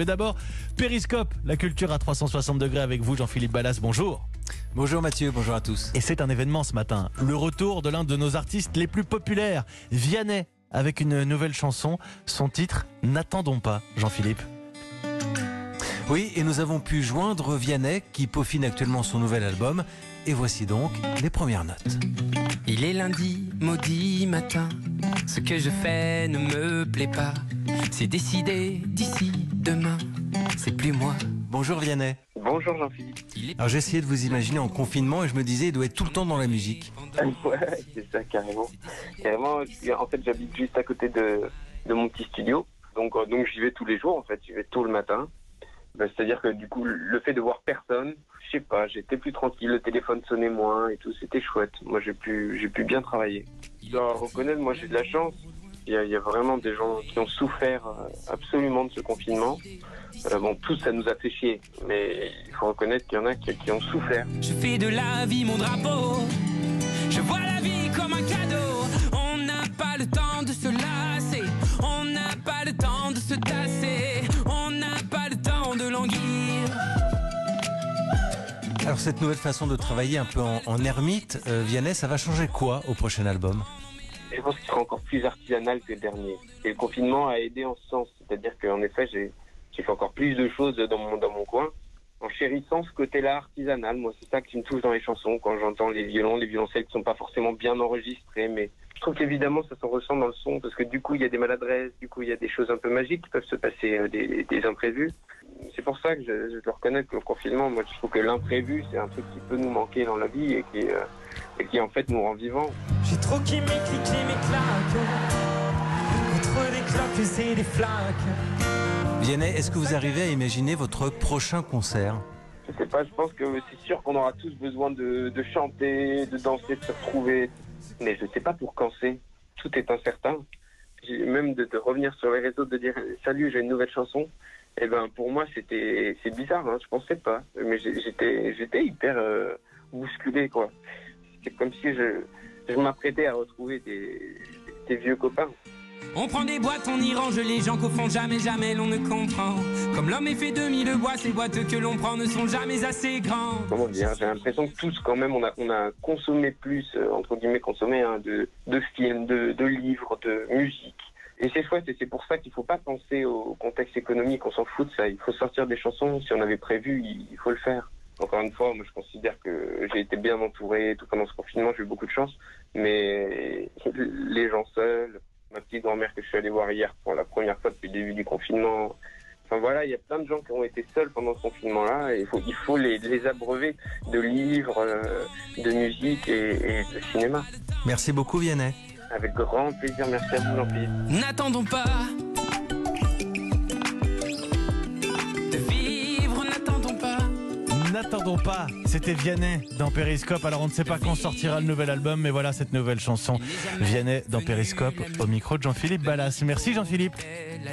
Mais d'abord, Périscope, la culture à 360 degrés avec vous, Jean-Philippe Ballas. Bonjour. Bonjour Mathieu, bonjour à tous. Et c'est un événement ce matin. Le retour de l'un de nos artistes les plus populaires, Vianney, avec une nouvelle chanson. Son titre, N'attendons pas, Jean-Philippe. Oui, et nous avons pu joindre Vianney qui peaufine actuellement son nouvel album. Et voici donc les premières notes. Il est lundi, maudit matin. Ce que je fais ne me plaît pas. C'est décidé d'ici demain. C'est plus moi. Bonjour Vianney. Bonjour Jean-Philippe. Alors j'ai essayé de vous imaginer en confinement et je me disais, il doit être tout le temps dans la musique. Ouais, c'est ça, carrément. Carrément, en fait, j'habite juste à côté de, de mon petit studio. Donc, euh, donc j'y vais tous les jours, en fait. J'y vais tôt le matin. Ben, C'est-à-dire que du coup, le fait de voir personne, je sais pas, j'étais plus tranquille, le téléphone sonnait moins et tout, c'était chouette. Moi, j'ai pu, j'ai pu bien travailler. Je dois reconnaître, moi, j'ai de la chance. Il y, a, il y a vraiment des gens qui ont souffert euh, absolument de ce confinement. Euh, bon, tous, ça nous a fait chier, mais il faut reconnaître qu'il y en a qui, qui ont souffert. Je fais de la vie mon drapeau. Je vois la vie comme un cadeau. On n'a pas le temps de se lasser. On n'a pas le temps de se tasser. On n'a pas le temps de languir. Alors cette nouvelle façon de travailler un peu en, en ermite, euh, Vianney, ça va changer quoi au prochain album? Je pense qu'il sera encore plus artisanal que le dernier. Et le confinement a aidé en ce sens. C'est-à-dire qu'en effet, j'ai fait encore plus de choses dans mon, coin, en chérissant ce côté-là artisanal. Moi, c'est ça qui me touche dans les chansons, quand j'entends les violons, les violoncelles qui sont pas forcément bien enregistrés, mais je trouve qu'évidemment, ça s'en ressent dans le son, parce que du coup, il y a des maladresses, du coup, il y a des choses un peu magiques qui peuvent se passer, euh, des, imprévus. C'est pour ça que je, je dois reconnaître que le confinement, moi, je trouve que l'imprévu, c'est un truc qui peut nous manquer dans la vie et qui, euh, et qui en fait, nous rend vivants. J'ai trop kiffé cliquer mes claques Contre des cloques et des flaques Vianney, est-ce que vous arrivez à imaginer votre prochain concert? Je sais pas, je pense que c'est sûr qu'on aura tous besoin de, de chanter, de danser, de se retrouver. Mais je sais pas pour quand c'est. Tout est incertain. Même de, de revenir sur les réseaux, de dire salut, j'ai une nouvelle chanson. Et ben pour moi c'était c'est bizarre, hein, je pensais pas. Mais j'étais j'étais hyper euh, bousculé quoi. C'est comme si je, je m'apprêtais à retrouver des, des vieux copains. On prend des boîtes, on y range les gens qu'au fond jamais, jamais l'on ne comprend. Comme l'homme est fait de mille bois, ces boîtes que l'on prend ne sont jamais assez grandes. comment dire, j'ai l'impression que tous quand même on a, on a consommé plus, euh, entre guillemets consommé, hein, de, de films, de, de livres, de musique. Et c'est chouette et c'est pour ça qu'il faut pas penser au contexte économique, on s'en fout de ça. Il faut sortir des chansons, si on avait prévu, il faut le faire. Encore une fois, moi je considère que j'ai été bien entouré tout pendant ce confinement, j'ai eu beaucoup de chance, mais les gens seuls, ma petite grand-mère que je suis allé voir hier pour la première fois depuis le début du confinement, Enfin voilà, il y a plein de gens qui ont été seuls pendant ce confinement-là et il faut, il faut les, les abreuver de livres, euh, de musique et, et de cinéma. Merci beaucoup Vianney. Avec grand plaisir, merci à vous Jean-Philippe. N'attendons pas N'attendons pas, c'était Vianney dans Périscope. Alors on ne sait pas quand sortira le nouvel album, mais voilà cette nouvelle chanson. Vianney dans Périscope, au micro de Jean-Philippe Ballas. Merci Jean-Philippe.